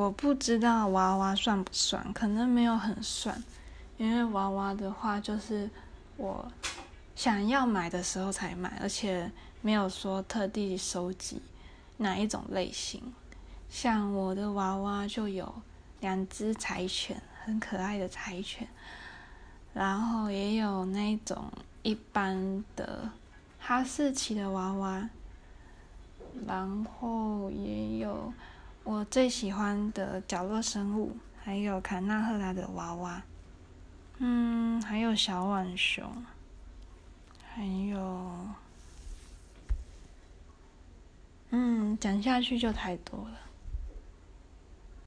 我不知道娃娃算不算，可能没有很算，因为娃娃的话就是我想要买的时候才买，而且没有说特地收集哪一种类型。像我的娃娃就有两只柴犬，很可爱的柴犬，然后也有那种一般的哈士奇的娃娃，然后也有。我最喜欢的角落生物，还有坎纳赫拉的娃娃，嗯，还有小浣熊，还有，嗯，讲下去就太多了。